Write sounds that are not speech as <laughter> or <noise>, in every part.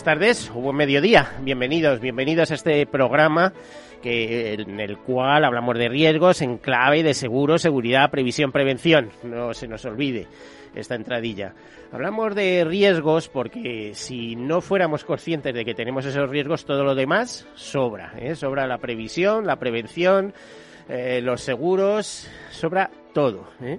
Buenas tardes, buen mediodía. Bienvenidos, bienvenidos a este programa que, en el cual hablamos de riesgos en clave de seguro, seguridad, previsión, prevención. No se nos olvide esta entradilla. Hablamos de riesgos porque si no fuéramos conscientes de que tenemos esos riesgos, todo lo demás sobra. ¿eh? Sobra la previsión, la prevención, eh, los seguros, sobra todo. ¿eh?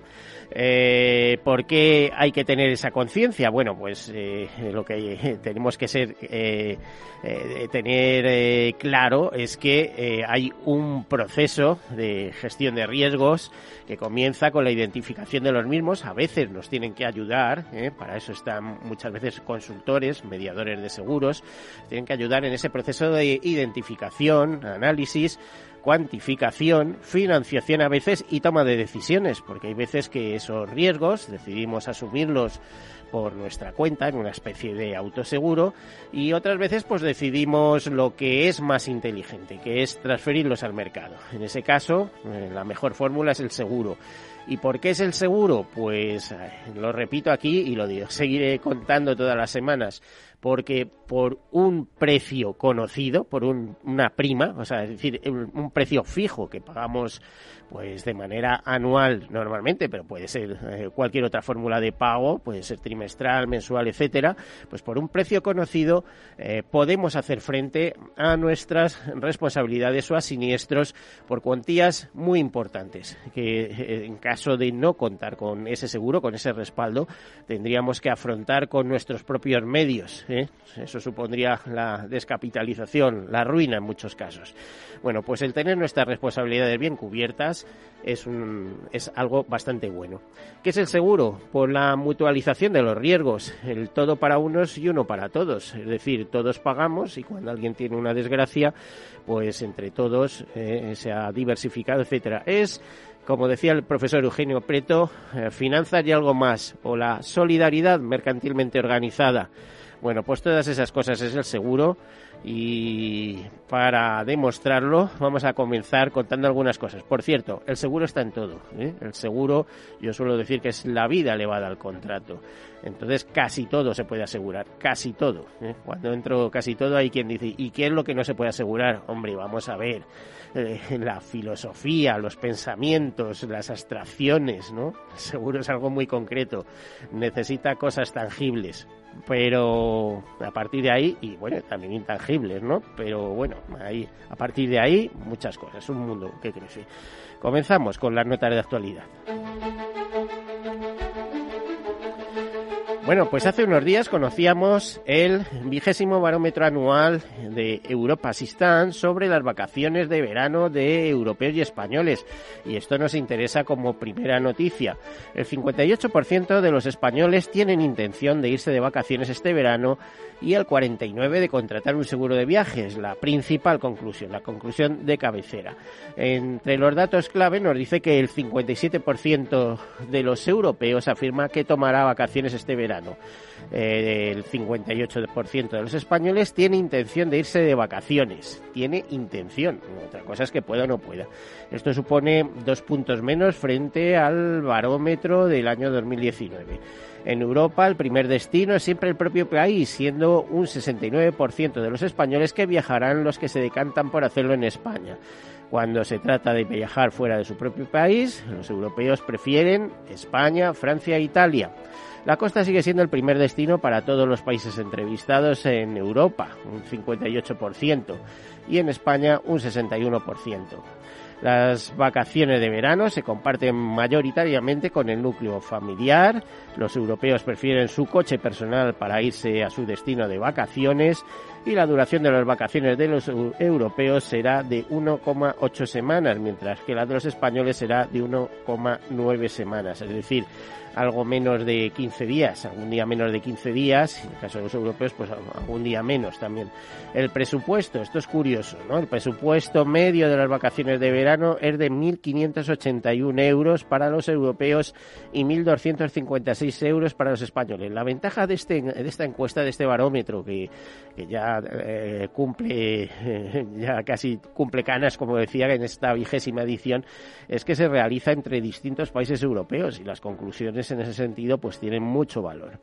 Eh, ¿Por qué hay que tener esa conciencia? Bueno, pues eh, lo que <laughs> tenemos que ser eh, eh tener claro es que hay un proceso de gestión de riesgos que comienza con la identificación de los mismos. A veces nos tienen que ayudar, para eso están muchas veces consultores, mediadores de seguros, tienen que ayudar en ese proceso de identificación, análisis cuantificación, financiación a veces y toma de decisiones, porque hay veces que esos riesgos decidimos asumirlos por nuestra cuenta en una especie de autoseguro y otras veces pues decidimos lo que es más inteligente, que es transferirlos al mercado. En ese caso, eh, la mejor fórmula es el seguro. ¿Y por qué es el seguro? Pues eh, lo repito aquí y lo digo, <laughs> seguiré contando todas las semanas porque por un precio conocido, por un, una prima, o sea, es decir, un, precio fijo que pagamos pues de manera anual normalmente, pero puede ser eh, cualquier otra fórmula de pago, puede ser trimestral, mensual, etcétera, pues por un precio conocido eh, podemos hacer frente a nuestras responsabilidades o a siniestros por cuantías muy importantes, que eh, en caso de no contar con ese seguro, con ese respaldo, tendríamos que afrontar con nuestros propios medios. Eso supondría la descapitalización, la ruina en muchos casos. Bueno, pues el tener nuestras responsabilidades bien cubiertas es, es algo bastante bueno. ¿Qué es el seguro? Por la mutualización de los riesgos, el todo para unos y uno para todos. Es decir, todos pagamos y cuando alguien tiene una desgracia, pues entre todos eh, se ha diversificado, etcétera. Es como decía el profesor Eugenio Preto, eh, finanzas y algo más, o la solidaridad mercantilmente organizada. Bueno, pues todas esas cosas es el seguro y para demostrarlo vamos a comenzar contando algunas cosas. Por cierto, el seguro está en todo. ¿eh? El seguro, yo suelo decir que es la vida elevada al contrato. Entonces casi todo se puede asegurar, casi todo. ¿eh? Cuando entro casi todo hay quien dice, ¿y qué es lo que no se puede asegurar? Hombre, vamos a ver, eh, la filosofía, los pensamientos, las abstracciones, ¿no? El seguro es algo muy concreto, necesita cosas tangibles pero a partir de ahí, y bueno, también intangibles, ¿no? Pero bueno, ahí, a partir de ahí, muchas cosas, un mundo que crece. Comenzamos con las notas de actualidad. Bueno, pues hace unos días conocíamos el vigésimo barómetro anual de Europa Assistance sobre las vacaciones de verano de europeos y españoles. Y esto nos interesa como primera noticia. El 58% de los españoles tienen intención de irse de vacaciones este verano y el 49% de contratar un seguro de viajes. La principal conclusión, la conclusión de cabecera. Entre los datos clave nos dice que el 57% de los europeos afirma que tomará vacaciones este verano eh, el 58% de los españoles tiene intención de irse de vacaciones. Tiene intención. Otra cosa es que pueda o no pueda. Esto supone dos puntos menos frente al barómetro del año 2019. En Europa, el primer destino es siempre el propio país, siendo un 69% de los españoles que viajarán los que se decantan por hacerlo en España. Cuando se trata de viajar fuera de su propio país, los europeos prefieren España, Francia e Italia. La costa sigue siendo el primer destino para todos los países entrevistados en Europa, un 58%, y en España un 61%. Las vacaciones de verano se comparten mayoritariamente con el núcleo familiar. Los europeos prefieren su coche personal para irse a su destino de vacaciones y la duración de las vacaciones de los europeos será de 1,8 semanas, mientras que la de los españoles será de 1,9 semanas. Es decir, algo menos de 15 días, algún día menos de 15 días, en el caso de los europeos, pues algún día menos también. El presupuesto, esto es curioso, ¿no? El presupuesto medio de las vacaciones de verano es de 1.581 euros para los europeos y 1.256 euros para los españoles. La ventaja de, este, de esta encuesta, de este barómetro, que, ya eh, cumple, <laughs> ya casi cumple canas, como decía en esta vigésima edición, es que se realiza entre distintos países europeos y las conclusiones en ese sentido pues tienen mucho valor.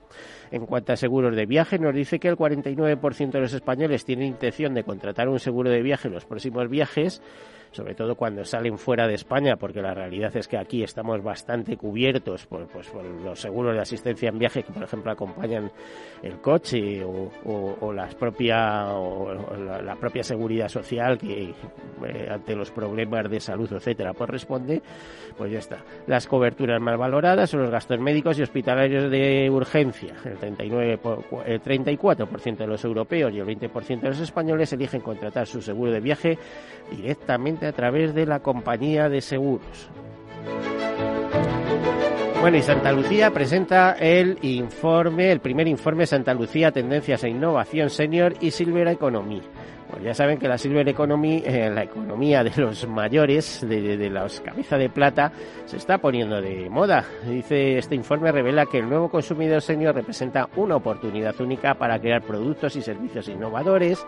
En cuanto a seguros de viaje, nos dice que el 49% de los españoles tienen intención de contratar un seguro de viaje en los próximos viajes sobre todo cuando salen fuera de España, porque la realidad es que aquí estamos bastante cubiertos por, pues, por los seguros de asistencia en viaje que, por ejemplo, acompañan el coche o, las propia, o la, propia seguridad social que eh, ante los problemas de salud, etcétera, pues responde, pues ya está. Las coberturas más valoradas son los gastos médicos y hospitalarios de urgencia. El, 39, el 34% de los europeos y el 20% de los españoles eligen contratar su seguro de viaje directamente a través de la compañía de seguros. Bueno, y Santa Lucía presenta el informe, el primer informe Santa Lucía Tendencias e Innovación Senior y Silver Economy. Pues ya saben que la Silver Economy, eh, la economía de los mayores, de, de, los cabeza de plata, se está poniendo de moda. Dice este informe revela que el nuevo consumidor senior representa una oportunidad única para crear productos y servicios innovadores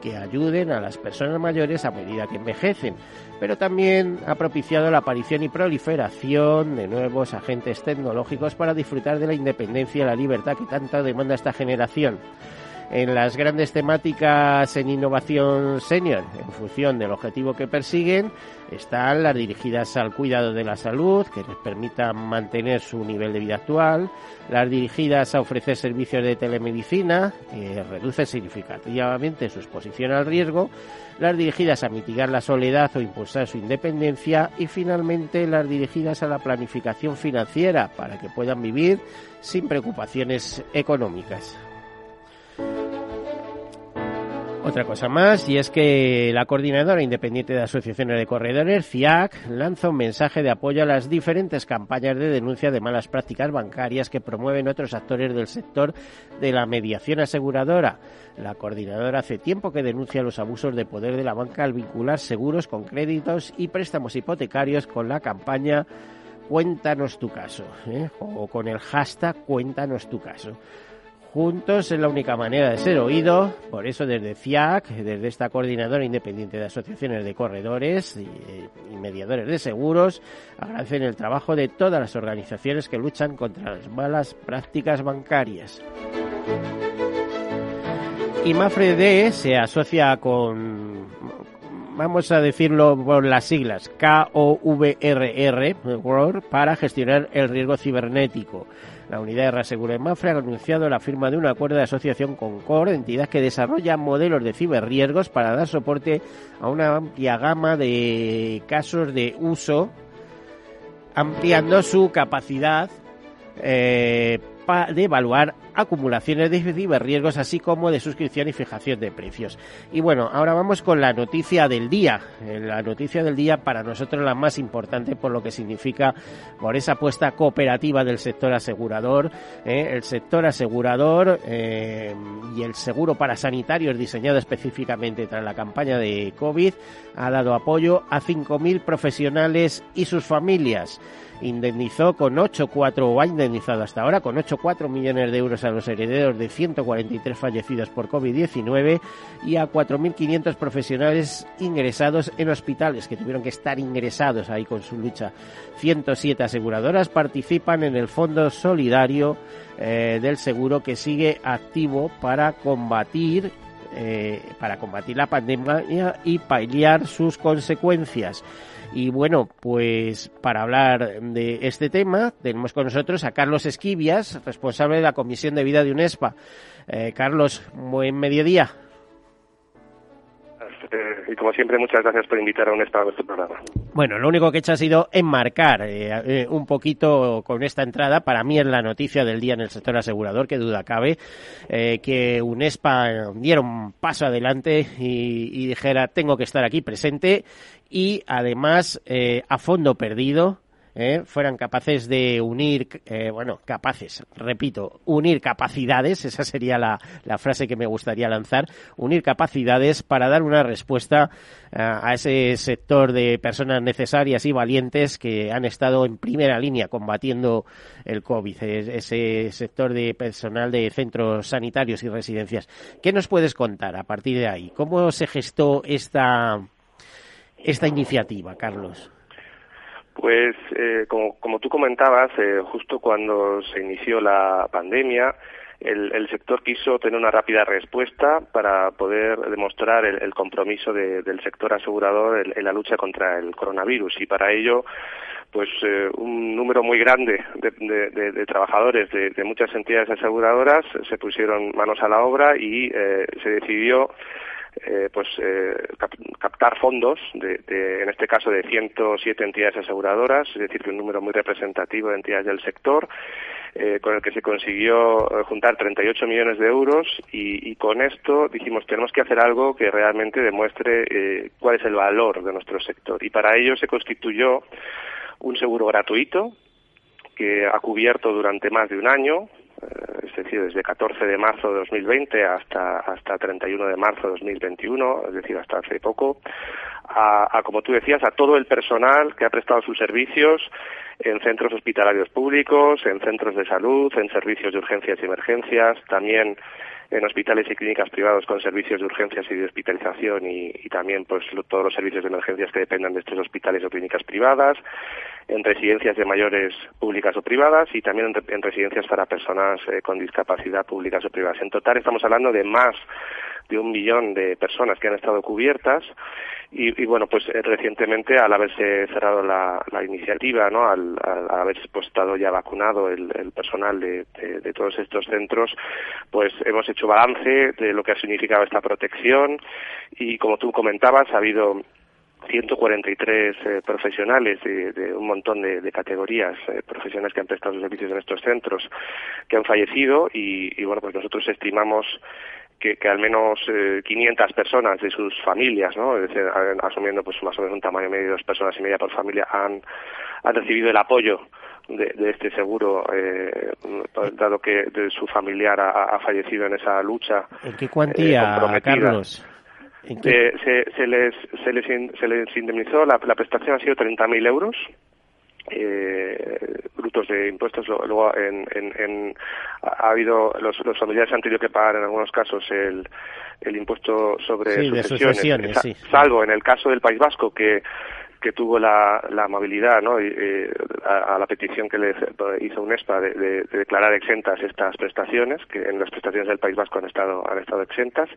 que ayuden a las personas mayores a medida que envejecen, pero también ha propiciado la aparición y proliferación de nuevos agentes tecnológicos para disfrutar de la independencia y la libertad que tanta demanda esta generación en las grandes temáticas en innovación senior, en función del objetivo que persiguen, están las dirigidas al cuidado de la salud, que les permitan mantener su nivel de vida actual, las dirigidas a ofrecer servicios de telemedicina, que reducen significativamente su exposición al riesgo, las dirigidas a mitigar la soledad o impulsar su independencia y finalmente las dirigidas a la planificación financiera para que puedan vivir sin preocupaciones económicas. Otra cosa más, y es que la Coordinadora Independiente de Asociaciones de Corredores, CIAC, lanza un mensaje de apoyo a las diferentes campañas de denuncia de malas prácticas bancarias que promueven otros actores del sector de la mediación aseguradora. La coordinadora hace tiempo que denuncia los abusos de poder de la banca al vincular seguros con créditos y préstamos hipotecarios con la campaña Cuéntanos tu caso, ¿eh? o con el hashtag Cuéntanos tu caso. Juntos es la única manera de ser oído, por eso desde CIAC, desde esta coordinadora independiente de asociaciones de corredores y, mediadores de seguros, agradecen el trabajo de todas las organizaciones que luchan contra las malas prácticas bancarias. Y Mafre se asocia con, vamos a decirlo por las siglas, KOVRR, para gestionar el riesgo cibernético. La unidad de Reasegura en Mafre ha anunciado la firma de un acuerdo de asociación con CORE, entidad que desarrolla modelos de ciberriesgos para dar soporte a una amplia gama de casos de uso, ampliando su capacidad eh, de evaluar acumulaciones de ciberriesgos, así como de suscripción y fijación de precios. Y bueno, ahora vamos con la noticia del día. Eh, la noticia del día para nosotros la más importante por lo que significa por esa apuesta cooperativa del sector asegurador. Eh, el sector asegurador eh, y el seguro para sanitarios diseñado específicamente tras la campaña de COVID ha dado apoyo a 5.000 profesionales y sus familias indemnizó con 8,4 o ha indemnizado hasta ahora con 8,4 millones de euros a los herederos de 143 fallecidos por COVID-19 y a 4.500 profesionales ingresados en hospitales que tuvieron que estar ingresados ahí con su lucha. 107 aseguradoras participan en el Fondo Solidario eh, del Seguro que sigue activo para combatir eh, para combatir la pandemia y paliar sus consecuencias. Y bueno, pues para hablar de este tema tenemos con nosotros a Carlos Esquivias, responsable de la Comisión de Vida de UNESPA. Eh, Carlos, buen mediodía. Eh, y como siempre, muchas gracias por invitar a UNESPA a nuestro programa. Bueno, lo único que he hecho ha sido enmarcar eh, un poquito con esta entrada. Para mí es la noticia del día en el sector asegurador, que duda cabe, que UNESPA diera un paso adelante y, dijera tengo que estar aquí presente y además eh, a fondo perdido eh, fueran capaces de unir, eh, bueno, capaces, repito, unir capacidades, esa sería la, la, frase que me gustaría lanzar, unir capacidades para dar una respuesta a ese sector de personas necesarias y valientes que han estado en primera línea combatiendo el COVID, ese sector de personal de centros sanitarios y residencias. ¿Qué nos puedes contar a partir de ahí? ¿Cómo se gestó esta esta iniciativa, Carlos? Pues eh, como, como, tú comentabas, eh, justo cuando se inició la pandemia, el, el, sector quiso tener una rápida respuesta para poder demostrar el, compromiso de, del sector asegurador en, la lucha contra el coronavirus. Y para ello pues eh, un número muy grande de, de, de trabajadores de, muchas entidades aseguradoras se pusieron manos a la obra y eh, se decidió eh, pues eh, captar fondos de, de, en este caso de 107 entidades aseguradoras, es decir, que un número muy representativo de entidades del sector, eh, con el que se consiguió eh, juntar 38 millones de euros y, y, con esto dijimos tenemos que hacer algo que realmente demuestre eh, cuál es el valor de nuestro sector. Y para ello se constituyó un seguro gratuito que ha cubierto durante más de un año es decir, desde 14 de marzo de 2020 hasta, hasta 31 de marzo de 2021, es decir, hasta hace poco, a, a, como tú decías, a todo el personal que ha prestado sus servicios en centros hospitalarios públicos, en centros de salud, en servicios de urgencias y emergencias, también en hospitales y clínicas privados con servicios de urgencias y de hospitalización y, también pues todos los servicios de emergencias que dependan de estos hospitales o clínicas privadas, en residencias de mayores públicas o privadas y también en, en residencias para personas eh, con discapacidad públicas o privadas. En total estamos hablando de más de un millón de personas que han estado cubiertas y, y bueno pues eh, recientemente al haberse cerrado la, iniciativa no al, al, haberse pues, estado ya vacunado el, el personal de, de, todos estos centros pues hemos hecho balance de lo que ha significado esta protección y como tú comentabas ha habido 143 eh, profesionales de, de, un montón de, de categorías eh, profesionales que han prestado sus servicios en estos centros que han fallecido y, y bueno pues nosotros estimamos que, que al menos eh, 500 personas de sus familias, ¿no? Es decir, asumiendo pues más o menos un tamaño medio de dos personas y media por familia, han, han recibido el apoyo de, de este seguro, eh, dado que de su familiar ha, ha, fallecido en esa lucha. ¿En qué cuantía, eh, Carlos? Eh, se, se, les, se, les in, se les indemnizó, la, la prestación ha sido 30.000 euros eh, brutos de impuestos. Luego, en, en, en, ha habido los, los familiares han tenido que pagar en algunos casos el, el impuesto sobre sí, sucesiones, sucesiones sí. salvo en el caso del País Vasco que que tuvo la, la amabilidad ¿no? eh, a, a, la petición que le hizo UNESPA de, de, de, declarar exentas estas prestaciones, que en las prestaciones del País Vasco han estado, han estado exentas.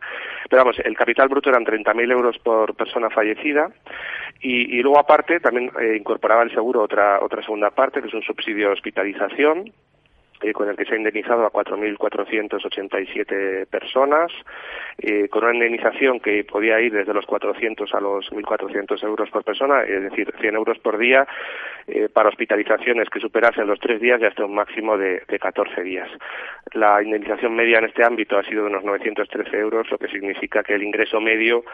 Pero vamos, el capital bruto eran 30.000 euros por persona fallecida y, y luego aparte también eh, incorporaba el seguro otra, otra segunda parte, que es un subsidio de hospitalización, eh, con el que se ha indemnizado a 4.487 personas, eh, con una indemnización que podía ir desde los 400 a los 1.400 euros por persona, es decir, 100 euros por día eh, para hospitalizaciones que superasen los tres días y hasta un máximo de, de 14 días. La indemnización media en este ámbito ha sido de unos 913 euros, lo que significa que el ingreso medio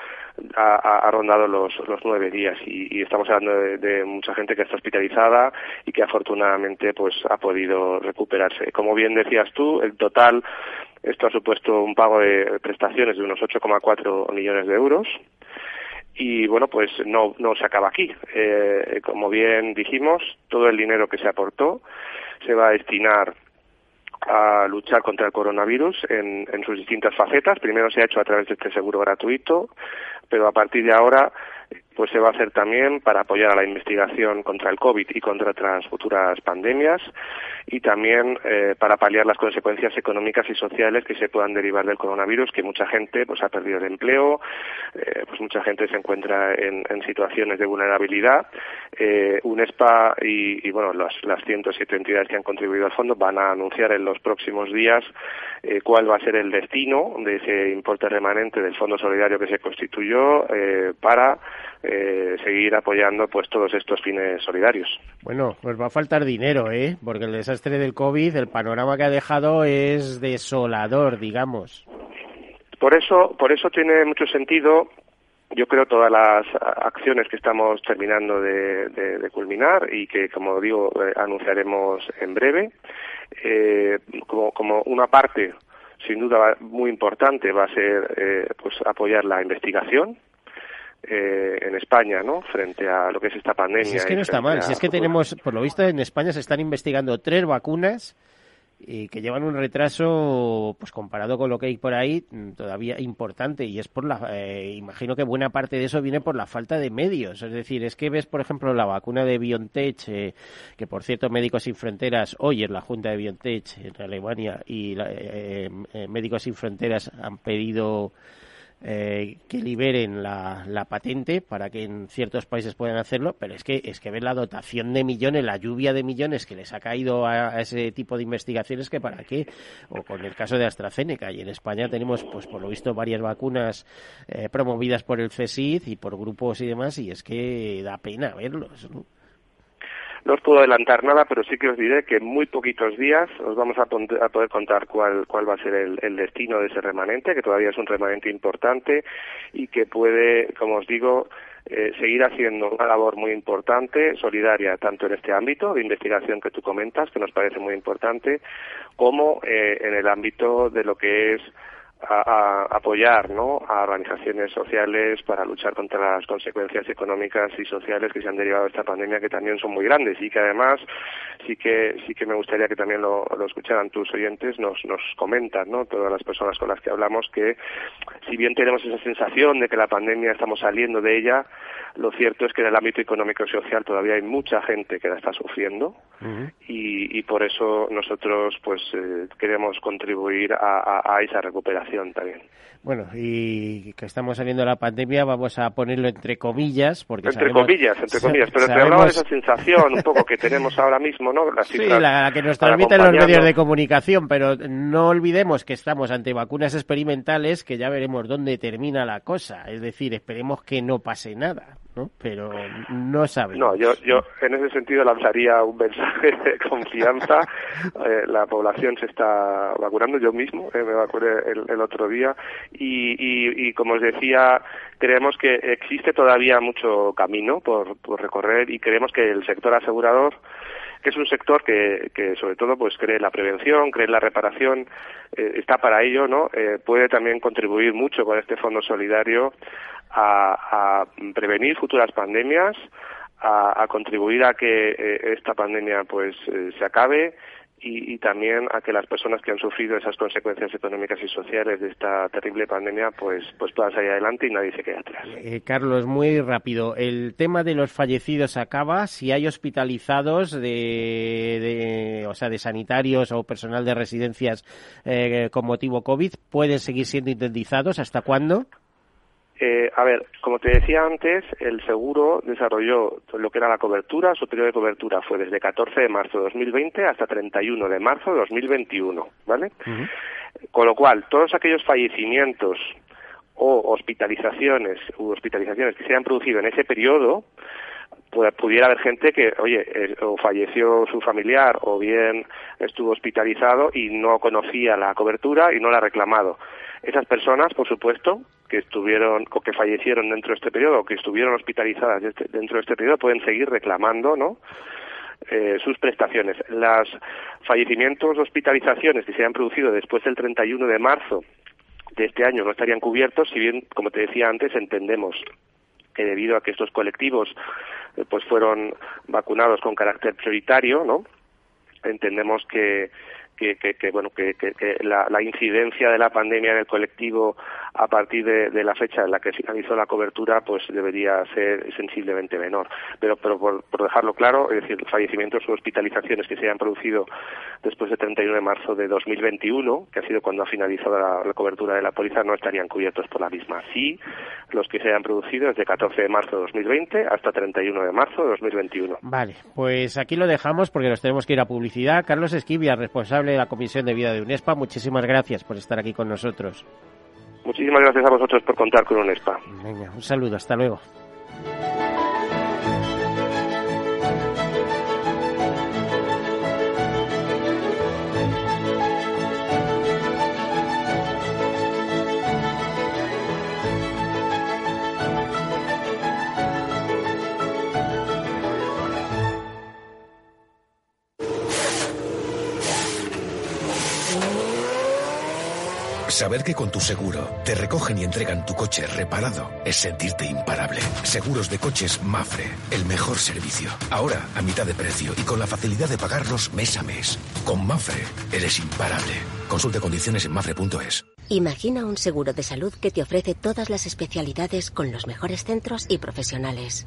ha, rondado los, los nueve días y, y estamos hablando de, de mucha gente que está hospitalizada y que afortunadamente pues ha podido recuperarse como bien decías tú, el total, esto ha supuesto un pago de prestaciones de unos 8,4 millones de euros. Y bueno, pues no, no se acaba aquí. Eh, como bien dijimos, todo el dinero que se aportó se va a destinar a luchar contra el coronavirus en, en, sus distintas facetas. Primero se ha hecho a través de este seguro gratuito, pero a partir de ahora pues se va a hacer también para apoyar a la investigación contra el COVID y contra otras futuras pandemias y también eh, para paliar las consecuencias económicas y sociales que se puedan derivar del coronavirus, que mucha gente pues ha perdido el empleo, eh, pues mucha gente se encuentra en, situaciones de vulnerabilidad. Eh, UNESPA y, y bueno las, las 107 entidades que han contribuido al fondo van a anunciar en los próximos días eh, cuál va a ser el destino de ese importe remanente del fondo solidario que se constituyó para eh, seguir apoyando pues todos estos fines solidarios. Bueno, pues va a faltar dinero, ¿eh? Porque el desastre del COVID, el panorama que ha dejado es desolador, digamos. Por eso, por eso tiene mucho sentido yo creo todas las acciones que estamos terminando de, culminar y que, como digo, eh, anunciaremos en breve, eh, como, como, una parte, sin duda muy importante, va a ser eh, pues apoyar la investigación, eh, en España, ¿no? Frente a lo que es esta pandemia. Si es que no está mal, si es que tenemos, por lo visto en España se están investigando tres vacunas y que llevan un retraso, pues comparado con lo que hay por ahí, mm, todavía importante. Y es por la, eh, imagino que buena parte de eso viene por la falta de medios. Es decir, es que ves, por ejemplo, la vacuna de BioNTech, eh, que por cierto, Médicos Sin Fronteras, hoy es la Junta de BioNTech en Alemania y eh, Médicos Sin Fronteras han pedido eh, que liberen la, la, patente para que en ciertos países puedan hacerlo, pero es que es que ver la dotación de millones, la lluvia de millones que les ha caído a, ese tipo de investigaciones que para qué, o con el caso de AstraZeneca y en España tenemos pues por lo visto varias vacunas eh, promovidas por el CSIC y por grupos y demás y es que da pena verlos. ¿no? No os puedo adelantar nada, pero sí que os diré que en muy poquitos días os vamos a, poder contar cuál, cuál va a ser el, destino de ese remanente, que todavía es un remanente importante y que puede, como os digo, eh, seguir haciendo una labor muy importante, solidaria, tanto en este ámbito de investigación que tú comentas, que nos parece muy importante, como eh, en el ámbito de lo que es a, apoyar ¿no? a organizaciones sociales para luchar contra las consecuencias económicas y sociales que se han derivado de esta pandemia que también son muy grandes y que además sí que sí que me gustaría que también lo, lo escucharan tus oyentes nos nos comentan no todas las personas con las que hablamos que si bien tenemos esa sensación de que la pandemia estamos saliendo de ella lo cierto es que en el ámbito económico y social todavía hay mucha gente que la está sufriendo y, y, por eso nosotros pues eh, queremos contribuir a, a, esa recuperación también. Bueno, y que estamos saliendo de la pandemia, vamos a ponerlo entre comillas, porque entre comillas, entre comillas, pero te hablaba de esa sensación un poco que <laughs> tenemos ahora mismo, ¿no? sí, la, que nos transmiten los medios de comunicación, pero no olvidemos que estamos ante vacunas experimentales, que ya veremos dónde termina la cosa, es decir, esperemos que no pase nada. ¿no? Pero no sabemos. No, yo, yo en ese sentido lanzaría un mensaje de confianza. <laughs> Eh, la población se está vacunando, yo mismo eh, me vacuné el, otro día y, y, como os decía, creemos que existe todavía mucho camino por, por recorrer y creemos que el sector asegurador que es un sector que, que sobre todo pues cree la prevención, cree la reparación, eh, está para ello, ¿no? Eh, puede también contribuir mucho con este fondo solidario a, prevenir futuras pandemias, a, contribuir a que eh, esta pandemia pues se acabe y, también a que las personas que han sufrido esas consecuencias económicas y sociales de esta terrible pandemia pues pues puedan salir adelante y nadie se quede atrás. Eh, Carlos, muy rápido. El tema de los fallecidos acaba. Si hay hospitalizados de, de o sea, de sanitarios o personal de residencias eh, con motivo COVID, ¿pueden seguir siendo indemnizados? ¿Hasta cuándo? Eh, a ver, como te decía antes, el seguro desarrolló lo que era la cobertura, su periodo de cobertura fue desde 14 de marzo de 2020 hasta 31 de marzo de 2021, ¿vale? Con lo cual, todos aquellos fallecimientos o hospitalizaciones u hospitalizaciones que se hayan producido en ese periodo, pues pudiera haber gente que, oye, eh, o falleció su familiar o bien estuvo hospitalizado y no conocía la cobertura y no la ha reclamado. Esas personas, por supuesto, que estuvieron o que fallecieron dentro de este periodo o que estuvieron hospitalizadas este, dentro de este periodo pueden seguir reclamando, ¿no? Eh, sus prestaciones. Los fallecimientos hospitalizaciones que se hayan producido después del 31 de marzo de este año no estarían cubiertos, si bien, como te decía antes, entendemos que debido a que estos colectivos eh, pues fueron vacunados con carácter prioritario, ¿no? entendemos que que, bueno que, la, incidencia de la pandemia en el colectivo a partir de, la fecha en la que finalizó la cobertura pues debería ser sensiblemente menor. Pero pero por, dejarlo claro es decir fallecimientos o hospitalizaciones que se hayan producido después del 31 de marzo de 2021 que ha sido cuando ha finalizado la, cobertura de la póliza no estarían cubiertos por la misma. Sí los que se hayan producido desde 14 de marzo de 2020 hasta 31 de marzo de 2021 vale pues aquí lo dejamos porque nos tenemos que ir a publicidad. Carlos Esquivia responsable de la Comisión de Vida de UNESPA. Muchísimas gracias por estar aquí con nosotros. Muchísimas gracias a vosotros por contar con UNESPA. Venga, un saludo, hasta luego. Saber que con tu seguro te recogen y entregan tu coche reparado es sentirte imparable. Seguros de coches Mafre, el mejor servicio. Ahora a mitad de precio y con la facilidad de pagarlos mes a mes. Con Mafre eres imparable. Consulte condiciones en mafre.es. Imagina un seguro de salud que te ofrece todas las especialidades con los mejores centros y profesionales.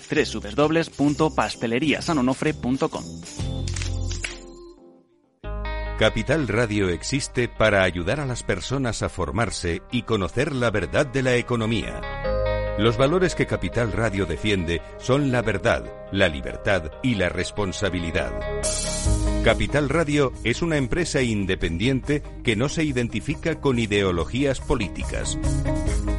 www.pasteleriasanonofre.com. Capital Radio existe para ayudar a las personas a formarse y conocer la verdad de la economía. Los valores que Capital Radio defiende son la verdad, la libertad y la responsabilidad. Capital Radio es una empresa independiente que no se identifica con ideologías políticas.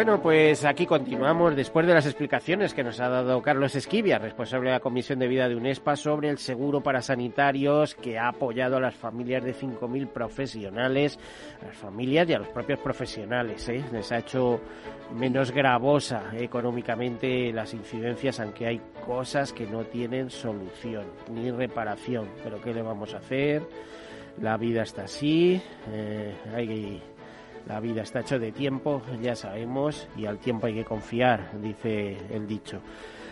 Bueno, pues aquí continuamos después de las explicaciones que nos ha dado Carlos Esquivia, responsable de la Comisión de Vida de UNESPA, sobre el seguro para sanitarios que ha apoyado a las familias de 5.000 profesionales, a las familias y a los propios profesionales. ¿eh? Les ha hecho menos gravosa económicamente las incidencias, aunque hay cosas que no tienen solución ni reparación. Pero ¿qué le vamos a hacer? La vida está así, eh, hay la vida está hecha de tiempo, ya sabemos, y al tiempo hay que confiar, dice el dicho.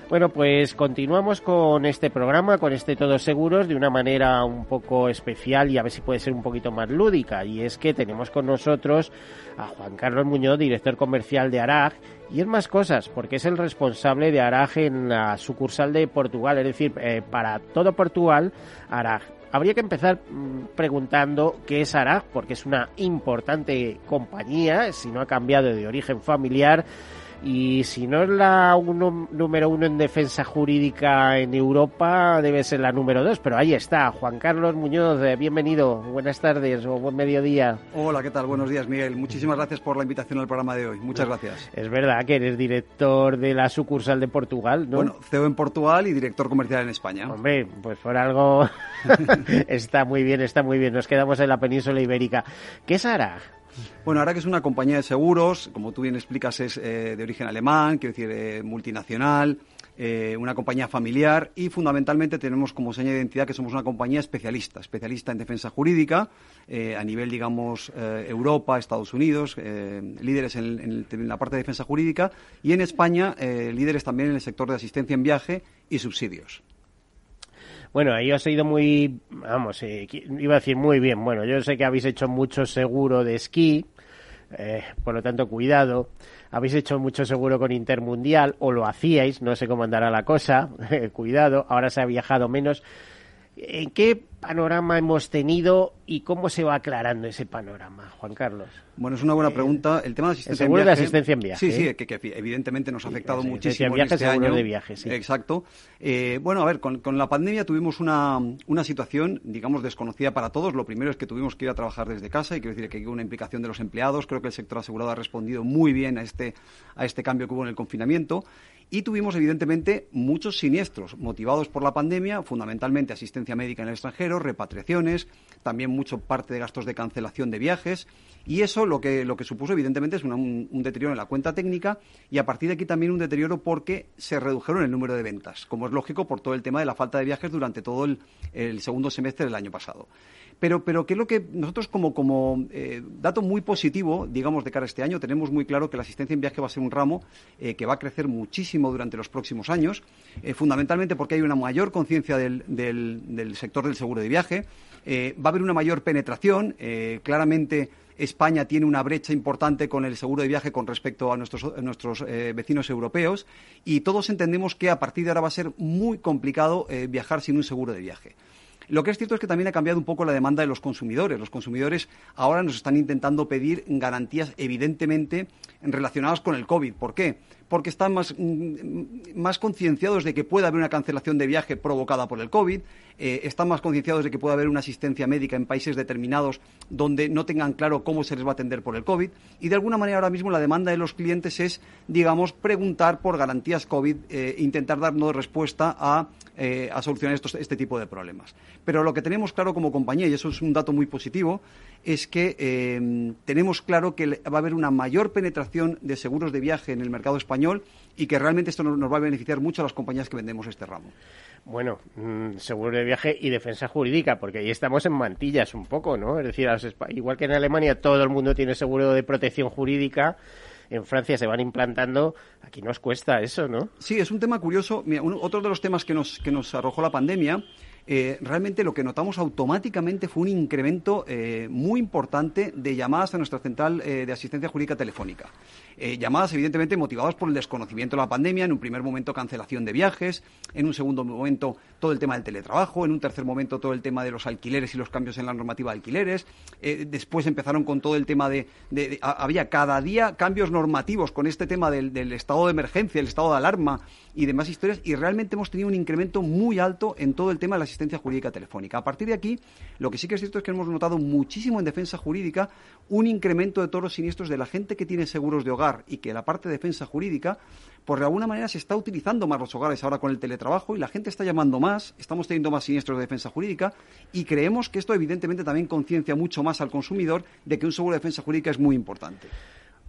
Bueno, pues continuamos con este programa, con este Todos Seguros, de una manera un poco especial y a ver si puede ser un poquito más lúdica. Y es que tenemos con nosotros a Juan Carlos Muñoz, director comercial de ARAG, y es más cosas, porque es el responsable de ARAG en la sucursal de Portugal, es decir, eh, para todo Portugal, ARAG Habría que empezar mm, preguntando qué es ARAG, porque es una importante compañía, si no ha cambiado de origen familiar y si no es la uno, número uno en defensa jurídica en Europa, debe ser la número dos. Pero ahí está, Juan Carlos Muñoz, eh, bienvenido, buenas tardes o buen mediodía. Hola, ¿qué tal? Buenos días, Miguel. Muchísimas gracias por la invitación al programa de hoy. Muchas gracias. Es verdad que eres director de la sucursal de Portugal, ¿no? Bueno, CEO en Portugal y director comercial en España. Hombre, pues por algo <laughs> <laughs> está muy bien, está muy bien. Nos quedamos en la península ibérica. ¿Qué es ARAG? Bueno, ahora que es una compañía de seguros, como tú bien explicas, es eh, de origen alemán, quiero decir, eh, multinacional, eh, una compañía familiar y fundamentalmente tenemos como seña de identidad que somos una compañía especialista, especialista en defensa jurídica a nivel, digamos, Europa, Estados Unidos, líderes en, en, la parte de defensa jurídica y en España líderes también en el sector de asistencia en viaje y subsidios. Bueno, ahí os he ido muy, vamos, eh, iba a decir muy bien. Bueno, yo sé que habéis hecho mucho seguro de esquí, eh, por lo tanto, cuidado. Habéis hecho mucho seguro con Intermundial, o lo hacíais, no sé cómo andará la cosa, <laughs> cuidado. Ahora se ha viajado menos. ¿En qué panorama hemos tenido y cómo se va aclarando ese panorama, Juan Carlos? Bueno, es una buena pregunta. El tema de asistencia en viaje. de asistencia en viaje. Sí, sí, que, evidentemente nos ha afectado muchísimo en, este año. de viaje, sí. Exacto. Eh, bueno, a ver, con, la pandemia tuvimos una, una, situación, digamos, desconocida para todos. Lo primero es que tuvimos que ir a trabajar desde casa y quiero decir que hubo una implicación de los empleados. Creo que el sector asegurado ha respondido muy bien a este, a este cambio que hubo en el confinamiento. Y tuvimos, evidentemente, muchos siniestros motivados por la pandemia, fundamentalmente asistencia médica en el extranjero, repatriaciones, también mucho parte de gastos de cancelación de viajes. Y eso lo que, lo que supuso, evidentemente, es un, deterioro en la cuenta técnica y a partir de aquí también un deterioro porque se redujeron el número de ventas, como es lógico por todo el tema de la falta de viajes durante todo el segundo semestre del año pasado. Pero, pero ¿qué es lo que nosotros como, como eh, dato muy positivo, digamos, de cara a este año, tenemos muy claro que la asistencia en viaje va a ser un ramo eh, que va a crecer muchísimo durante los próximos años, eh, fundamentalmente porque hay una mayor conciencia del, del, sector del seguro de viaje, va a haber una mayor penetración, claramente España tiene una brecha importante con el seguro de viaje con respecto a nuestros, nuestros vecinos europeos y todos entendemos que a partir de ahora va a ser muy complicado viajar sin un seguro de viaje. Lo que es cierto es que también ha cambiado un poco la demanda de los consumidores. Los consumidores ahora nos están intentando pedir garantías, evidentemente, relacionadas con el COVID. ¿Por qué? Porque están más, mm, más concienciados de que puede haber una cancelación de viaje provocada por el COVID, eh, están más concienciados de que puede haber una asistencia médica en países determinados donde no tengan claro cómo se les va a atender por el COVID y de alguna manera ahora mismo la demanda de los clientes es, digamos, preguntar por garantías COVID, e intentar darnos respuesta a, eh, a solucionar estos, este tipo de problemas. Pero lo que tenemos claro como compañía, y eso es un dato muy positivo, es que eh, tenemos claro que va a haber una mayor penetración de seguros de viaje en el mercado español y que realmente esto nos, va a beneficiar mucho a las compañías que vendemos este ramo. Bueno, mm, seguro de viaje y defensa jurídica, porque ahí estamos en mantillas un poco, ¿no? Es decir, igual que en Alemania todo el mundo tiene seguro de protección jurídica, en Francia se van implantando, aquí nos cuesta eso, ¿no? Sí, es un tema curioso. otro de los temas que nos, que nos arrojó la pandemia eh, realmente lo que notamos automáticamente fue un incremento eh, muy importante de llamadas a nuestra central eh, de asistencia jurídica telefónica. Llamadas, evidentemente, motivadas por el desconocimiento de la pandemia, en un primer momento cancelación de viajes, en un segundo momento todo el tema del teletrabajo, en un tercer momento todo el tema de los alquileres y los cambios en la normativa de alquileres. después empezaron con todo el tema de, Había cada día cambios normativos con este tema del, del estado de emergencia, el estado de alarma y demás historias, y realmente hemos tenido un incremento muy alto en todo el tema de la asistencia jurídica telefónica. A partir de aquí, lo que sí que es cierto es que hemos notado muchísimo en defensa jurídica un incremento de todos los siniestros de la gente que tiene seguros de hogar y que la parte de defensa jurídica, pues de alguna manera se está utilizando más los hogares ahora con el teletrabajo y la gente está llamando más, estamos teniendo más siniestros de defensa jurídica y creemos que esto evidentemente también conciencia mucho más al consumidor de que un seguro de defensa jurídica es muy importante.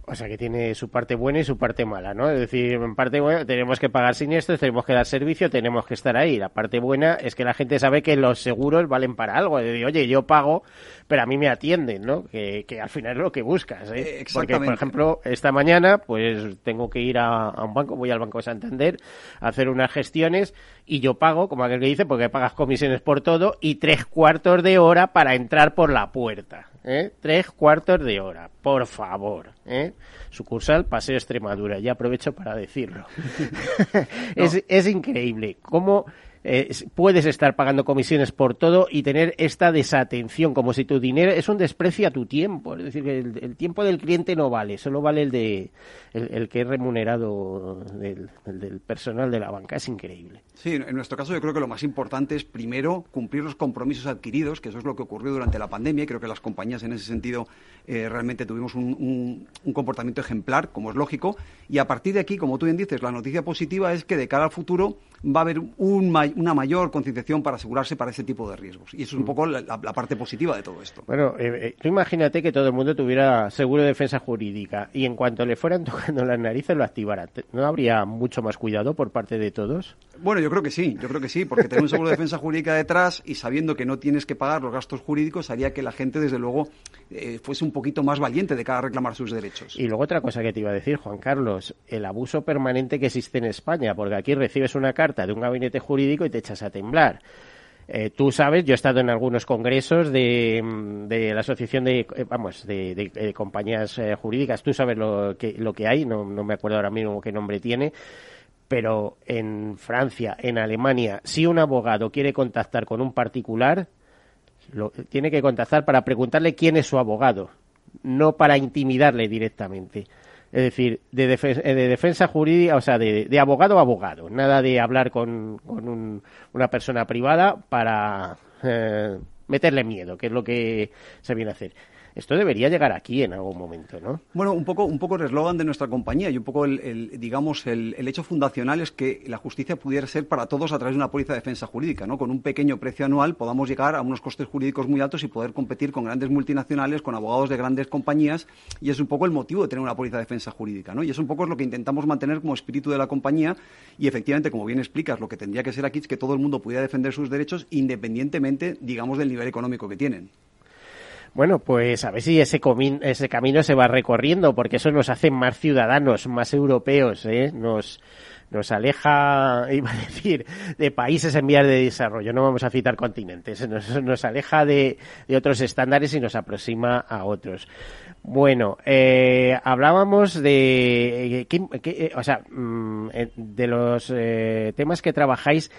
O sea que tiene su parte buena y su parte mala, ¿no? Es decir, en parte buena tenemos que pagar siniestros, tenemos que dar servicio, tenemos que estar ahí. La parte buena es que la gente sabe que los seguros valen para algo. Es decir, oye, yo pago, pero a mí me atienden, ¿no? Que, al final es lo que buscas, ¿eh? Porque, por ejemplo, esta mañana, pues tengo que ir a, un banco, voy al Banco de Santander a hacer unas gestiones y yo pago, como aquel que dice, porque pagas comisiones por todo y tres cuartos de hora para entrar por la puerta. ¿Eh? Tres cuartos de hora, por favor. ¿eh? Sucursal Paseo Extremadura, ya aprovecho para decirlo. <laughs> <laughs> es, es increíble cómo eh, puedes estar pagando comisiones por todo y tener esta desatención, como si tu dinero es un desprecio a tu tiempo. Es decir, que el, tiempo del cliente no vale, solo vale el de el, que es remunerado del, del, personal de la banca. Es increíble. Sí, en nuestro caso yo creo que lo más importante es primero cumplir los compromisos adquiridos, que eso es lo que ocurrió durante la pandemia creo que las compañías en ese sentido eh, realmente tuvimos un, un, comportamiento ejemplar, como es lógico, y a partir de aquí, como tú bien dices, la noticia positiva es que de cara al futuro va a haber un, una mayor concienciación para asegurarse para ese tipo de riesgos. Y eso es un mm. poco la, parte positiva de todo esto. Bueno, eh, eh, tú imagínate que todo el mundo tuviera seguro de defensa jurídica y en cuanto le fueran <laughs> tocando las narices lo activara. ¿No habría mucho más cuidado por parte de todos? Bueno, yo creo que sí, yo creo que sí, porque tener un seguro de defensa jurídica detrás y sabiendo que no tienes que pagar los gastos jurídicos haría que la gente, desde luego, eh, fuese un poquito más valiente de cara a reclamar sus derechos. Y luego otra cosa que te iba a decir, Juan Carlos, el abuso permanente que existe en España, porque aquí recibes una carta de un gabinete jurídico y te echas a temblar. Eh, tú sabes, yo he estado en algunos congresos de, la asociación de, eh, vamos, de, compañías jurídicas. Tú sabes lo que, lo que hay, no, no me acuerdo ahora mismo qué nombre tiene pero en Francia, en Alemania, si un abogado quiere contactar con un particular, lo, tiene que contactar para preguntarle quién es su abogado, no para intimidarle directamente. Es decir, de, eh, defensa jurídica, o sea, de, abogado a abogado, nada de hablar con, una persona privada para eh, meterle miedo, que es lo que se viene a hacer. Esto debería llegar aquí en algún momento, ¿no? Bueno, un poco, un poco el eslogan de nuestra compañía y un poco el, digamos, el, hecho fundacional es que la justicia pudiera ser para todos a través de una póliza de defensa jurídica, ¿no? Con un pequeño precio anual podamos llegar a unos costes jurídicos muy altos y poder competir con grandes multinacionales, con abogados de grandes compañías y es un poco el motivo de tener una póliza de defensa jurídica, ¿no? Y es un poco lo que intentamos mantener como espíritu de la compañía y efectivamente, como bien explicas, lo que tendría que ser aquí es que todo el mundo pudiera defender sus derechos independientemente, digamos, del nivel económico que tienen. Bueno, pues a ver si ese, ese camino se va recorriendo, porque eso nos hace más ciudadanos, más europeos, ¿eh? Nos, nos aleja, <laughs> iba a decir, de países en vías de desarrollo, no vamos a citar continentes, nos, nos aleja de, de, otros estándares y nos aproxima a otros. Bueno, eh, hablábamos de, eh, o sea, mm, eh, de los eh, temas que trabajáis,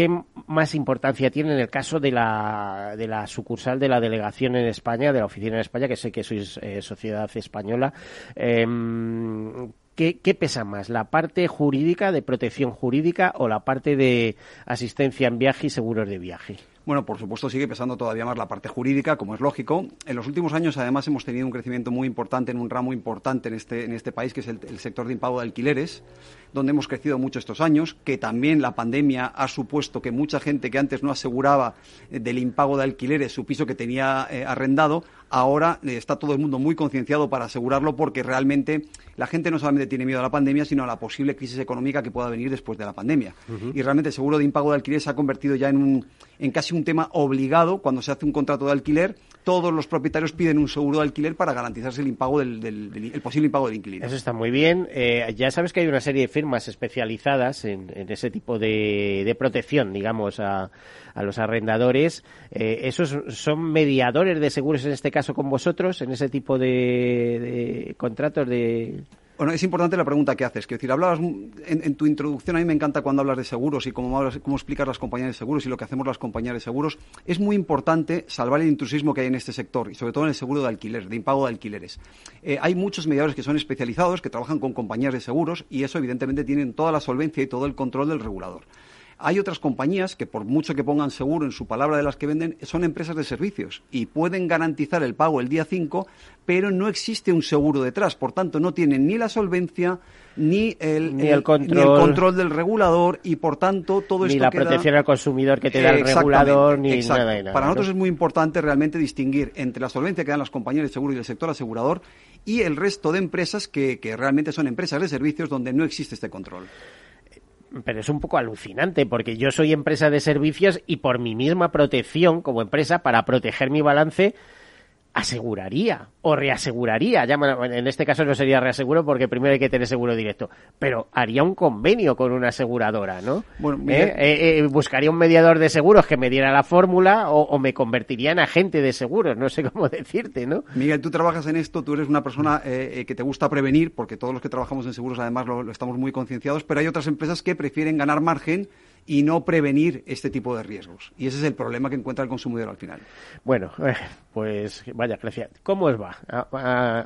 ¿Qué más importancia tiene en el caso de la, de la sucursal de la delegación en España, de la oficina en España, que sé que sois eh, sociedad española? Em, ¿qué, pesa más, la parte jurídica, de protección jurídica, o la parte de asistencia en viaje y seguros de viaje? Bueno, por supuesto sigue pesando todavía más la parte jurídica, como es lógico. En los últimos años, además, hemos tenido un crecimiento muy importante en un ramo importante en este, en este país, que es el, sector de impago de alquileres. Donde hemos crecido mucho estos años, que también la pandemia ha supuesto que mucha gente que antes no aseguraba eh, del impago de alquileres su piso que tenía eh, arrendado, ahora eh, está todo el mundo muy concienciado para asegurarlo porque realmente la gente no solamente tiene miedo a la pandemia, sino a la posible crisis económica que pueda venir después de la pandemia. Y realmente el seguro de impago de alquiler se ha convertido ya en, un, en casi un tema obligado cuando se hace un contrato de alquiler. Todos los propietarios piden un seguro de alquiler para garantizarse el impago del, el posible impago del inquilino. Eso está muy bien. Eh, ya sabes que hay una serie de firmas especializadas en, ese tipo de, protección, digamos, a, los arrendadores. Eh, ¿Esos son mediadores de seguros en este caso con vosotros, en ese tipo de contratos de...? Bueno, es importante la pregunta que haces. Quiero decir, hablabas en, tu introducción, a mí me encanta cuando hablas de seguros y cómo, cómo explicas las compañías de seguros y lo que hacemos las compañías de seguros. Es muy importante salvar el intrusismo que hay en este sector y sobre todo en el seguro de alquiler, de impago de alquileres. Eh, hay muchos mediadores que son especializados, que trabajan con compañías de seguros y eso evidentemente tienen toda la solvencia y todo el control del regulador. Hay otras compañías que, por mucho que pongan seguro en su palabra de las que venden, son empresas de servicios y pueden garantizar el pago el día 5, pero no existe un seguro detrás. Por tanto, no tienen ni la solvencia, ni el, control. del regulador y, por tanto, todo esto Ni la protección al consumidor que te da el regulador, ni nada, nada Para nosotros es muy importante realmente distinguir entre la solvencia que dan las compañías de seguro y el sector asegurador y el resto de empresas que, que realmente son empresas de servicios donde no existe este control pero es un poco alucinante porque yo soy empresa de servicios y por mi misma protección como empresa para proteger mi balance aseguraría o reaseguraría. Ya, en este caso no sería reaseguro porque primero hay que tener seguro directo, pero haría un convenio con una aseguradora, ¿no? ¿Eh? Eh, eh, buscaría un mediador de seguros que me diera la fórmula o, me convertiría en agente de seguros, no sé cómo <laughs> decirte, ¿no? Miguel, tú trabajas en esto, tú eres una persona que te gusta prevenir, porque todos los que trabajamos en seguros además lo estamos muy concienciados, pero hay otras empresas que prefieren ganar margen y no prevenir este tipo de riesgos. Y ese es el problema que encuentra el consumidor al final. Bueno, eh, pues vaya, gracias. ¿Cómo os va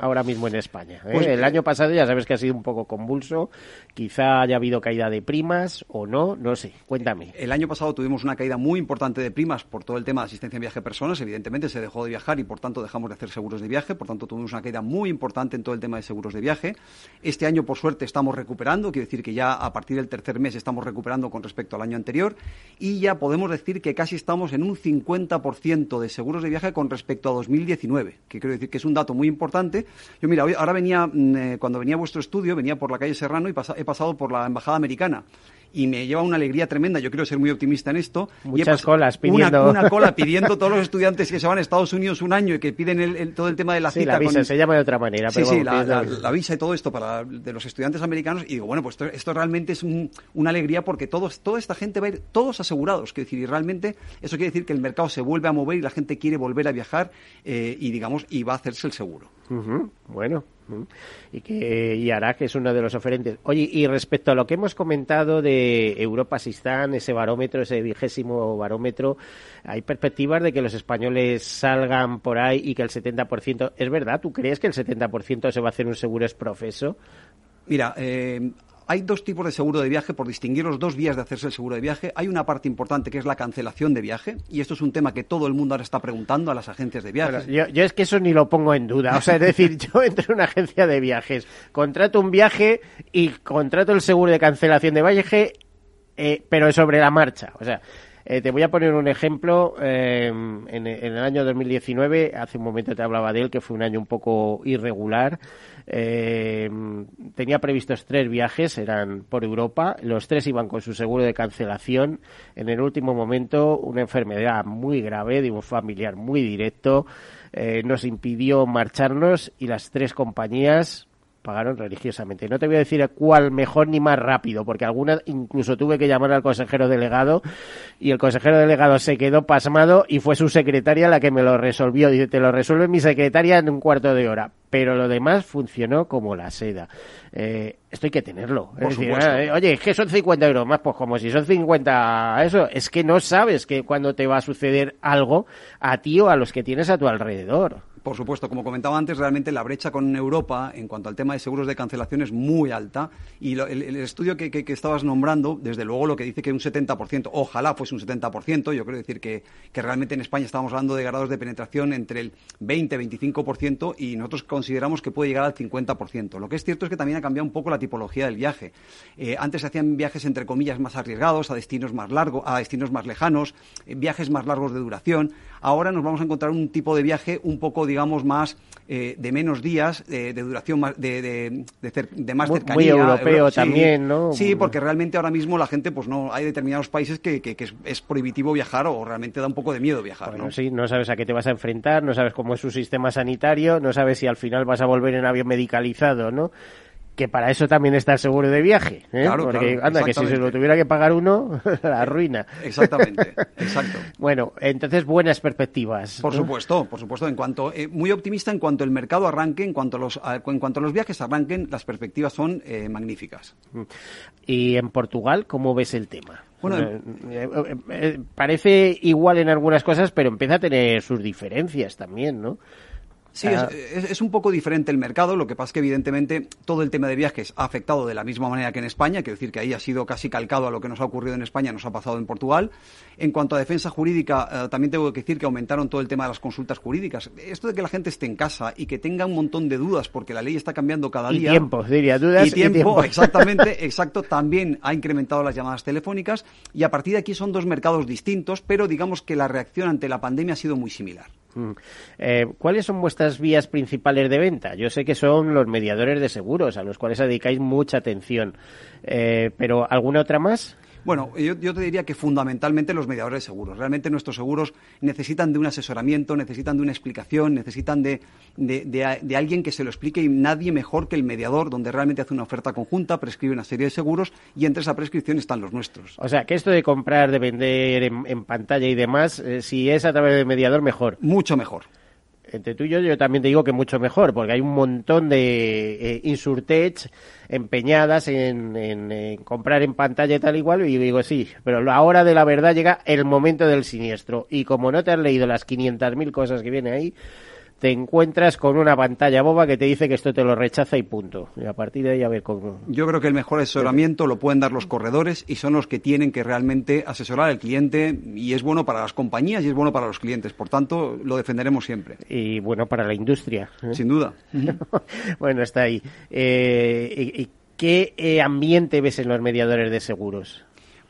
ahora mismo en España? Eh? Pues, el año pasado ya sabes que ha sido un poco convulso. Quizá haya habido caída de primas o no, no sé. Cuéntame. El año pasado tuvimos una caída muy importante de primas por todo el tema de asistencia en viaje de personas. Evidentemente se dejó de viajar y por tanto dejamos de hacer seguros de viaje. Por tanto tuvimos una caída muy importante en todo el tema de seguros de viaje. Este año, por suerte, estamos recuperando. Quiere decir que ya a partir del tercer mes estamos recuperando con respecto al año anterior y ya podemos decir que casi estamos en un 50% de seguros de viaje con respecto a 2019, que quiero decir que es un dato muy importante. Yo mira, ahora venía, mm, eh, cuando venía a vuestro estudio, venía por la calle Serrano y he pasado por la Embajada Americana y me lleva una alegría tremenda. Yo quiero ser muy optimista en esto. Muchas colas pidiendo. Una, cola <laughs> pidiendo todos los estudiantes que se van a Estados Unidos un año y que piden el, todo el tema de la cita. la visa se llama de otra manera. Sí, sí, la, visa y todo esto para de los estudiantes americanos. Y digo, bueno, pues esto, realmente es una alegría porque todos, toda esta gente va a ir todos asegurados. Quiero decir, y realmente eso quiere decir que el mercado se vuelve a mover y la gente quiere volver a viajar eh, y, digamos, y va a hacerse el seguro. Bueno, y que y hará es uno de los oferentes. Oye, y respecto a lo que hemos comentado de Europa Sistán, ese barómetro, ese vigésimo barómetro, ¿hay perspectivas de que los españoles salgan por ahí y que el 70%, ¿es verdad? ¿Tú crees que el 70% se va a hacer un seguro es profeso? Mira, eh, hay dos tipos de seguro de viaje, por distinguir los dos vías de hacerse el seguro de viaje. Hay una parte importante que es la cancelación de viaje, y esto es un tema que todo el mundo ahora está preguntando a las agencias de viajes. yo, es que eso ni lo pongo en duda. O sea, es decir, <laughs> yo entro en una agencia de viajes, contrato un viaje y contrato el seguro de cancelación de viaje, eh, pero sobre la marcha. O sea, eh, te voy a poner un ejemplo. Eh, en, en, el año 2019, hace un momento te hablaba de él, que fue un año un poco irregular. Eh, tenía previstos tres viajes, eran por Europa. Los tres iban con su seguro de cancelación. En el último momento, una enfermedad muy grave de un familiar muy directo eh, nos impidió marcharnos y las tres compañías pagaron religiosamente. No te voy a decir cuál mejor ni más rápido, porque alguna incluso tuve que llamar al consejero delegado y el consejero delegado se quedó pasmado y fue su secretaria la que me lo resolvió. Dice, te lo resuelve mi secretaria en un cuarto de hora. Pero lo demás funcionó como la seda. Eh, esto hay que tenerlo. Eh, oye, es que son 50 euros más, pues como si son 50 eso, es que no sabes que cuando te va a suceder algo a ti o a los que tienes a tu alrededor. Por supuesto, como comentaba antes, realmente la brecha con Europa en cuanto al tema de seguros de cancelación es muy alta y el, estudio que, estabas nombrando, desde luego lo que dice que un 70%, ojalá fuese un 70%, yo creo decir que, realmente en España estamos hablando de grados de penetración entre el 20-25% y nosotros consideramos que puede llegar al 50%. Lo que es cierto es que también ha cambiado un poco la tipología del viaje. Eh, antes se hacían viajes entre comillas más arriesgados, a destinos más largos, a destinos más lejanos, eh, viajes más largos de duración. Ahora nos vamos a encontrar un tipo de viaje un poco, digamos, más eh, de menos días, de duración más, de, de, de, más cercanía. Muy europeo también, ¿no? Sí, porque realmente ahora mismo la gente, pues no, hay determinados países que, que, es, prohibitivo viajar o realmente da un poco de miedo viajar, bueno, sí, no sabes a qué te vas a enfrentar, no sabes cómo es su sistema sanitario, no sabes si al final vas a volver en avión medicalizado, ¿no? Que para eso también está el seguro de viaje. ¿eh? Porque anda, que si se lo tuviera que pagar uno, <laughs> la ruina. Exactamente, <laughs> exacto. bueno, entonces buenas perspectivas. Por supuesto, por supuesto. En cuanto, eh, muy optimista en cuanto el mercado arranque, en cuanto los, en cuanto los viajes arranquen, las perspectivas son eh, magníficas. Mm. ¿Y en Portugal cómo ves el tema? Bueno, eh, parece igual en algunas cosas, pero empieza a tener sus diferencias también, ¿no? Sí, es, un poco diferente el mercado. Lo que pasa es que, evidentemente, todo el tema de viajes ha afectado de la misma manera que en España. Quiero decir que ahí ha sido casi calcado a lo que nos ha ocurrido en España, nos ha pasado en Portugal. En cuanto a defensa jurídica, eh, también tengo que decir que aumentaron todo el tema de las consultas jurídicas. Esto de que la gente esté en casa y que tenga un montón de dudas, porque la ley está cambiando cada día. Y tiempo, diría, dudas y tiempo. <laughs> <laughs> exactamente, exacto. También ha incrementado las llamadas telefónicas. Y a partir de aquí son dos mercados distintos, pero digamos que la reacción ante la pandemia ha sido muy similar. Mm. Eh, ¿Cuáles son vuestras vías principales de venta? Yo sé que son los mediadores de seguros, a los cuales dedicáis mucha atención, eh, pero ¿alguna otra más? Bueno, yo, te diría que fundamentalmente los mediadores de seguros. Realmente nuestros seguros necesitan de un asesoramiento, necesitan de una explicación, necesitan de, de, alguien que se lo explique y nadie mejor que el mediador, donde realmente hace una oferta conjunta, prescribe una serie de seguros y entre esa prescripción están los nuestros. O sea, que esto de comprar, de vender en, pantalla y demás, eh, si es a través del mediador, mejor. Mucho mejor entre tú y yo, yo también te digo que mucho mejor, porque hay un montón de eh, insurtech empeñadas en, comprar en pantalla y tal igual, y digo, sí, pero la hora de la verdad llega el momento del siniestro, y como no te has leído las 500.000 cosas que viene ahí, te encuentras con una pantalla boba que te dice que esto te lo rechaza y punto. Y a partir de ahí a ver cómo... Yo creo que el mejor asesoramiento lo pueden dar los corredores y son los que tienen que realmente asesorar al cliente y es bueno para las compañías y es bueno para los clientes. Por tanto, lo defenderemos siempre. Y bueno para la industria. ¿eh? Sin duda. <laughs> bueno, está ahí. Eh, y, ¿Qué eh, ambiente ves en los mediadores de seguros?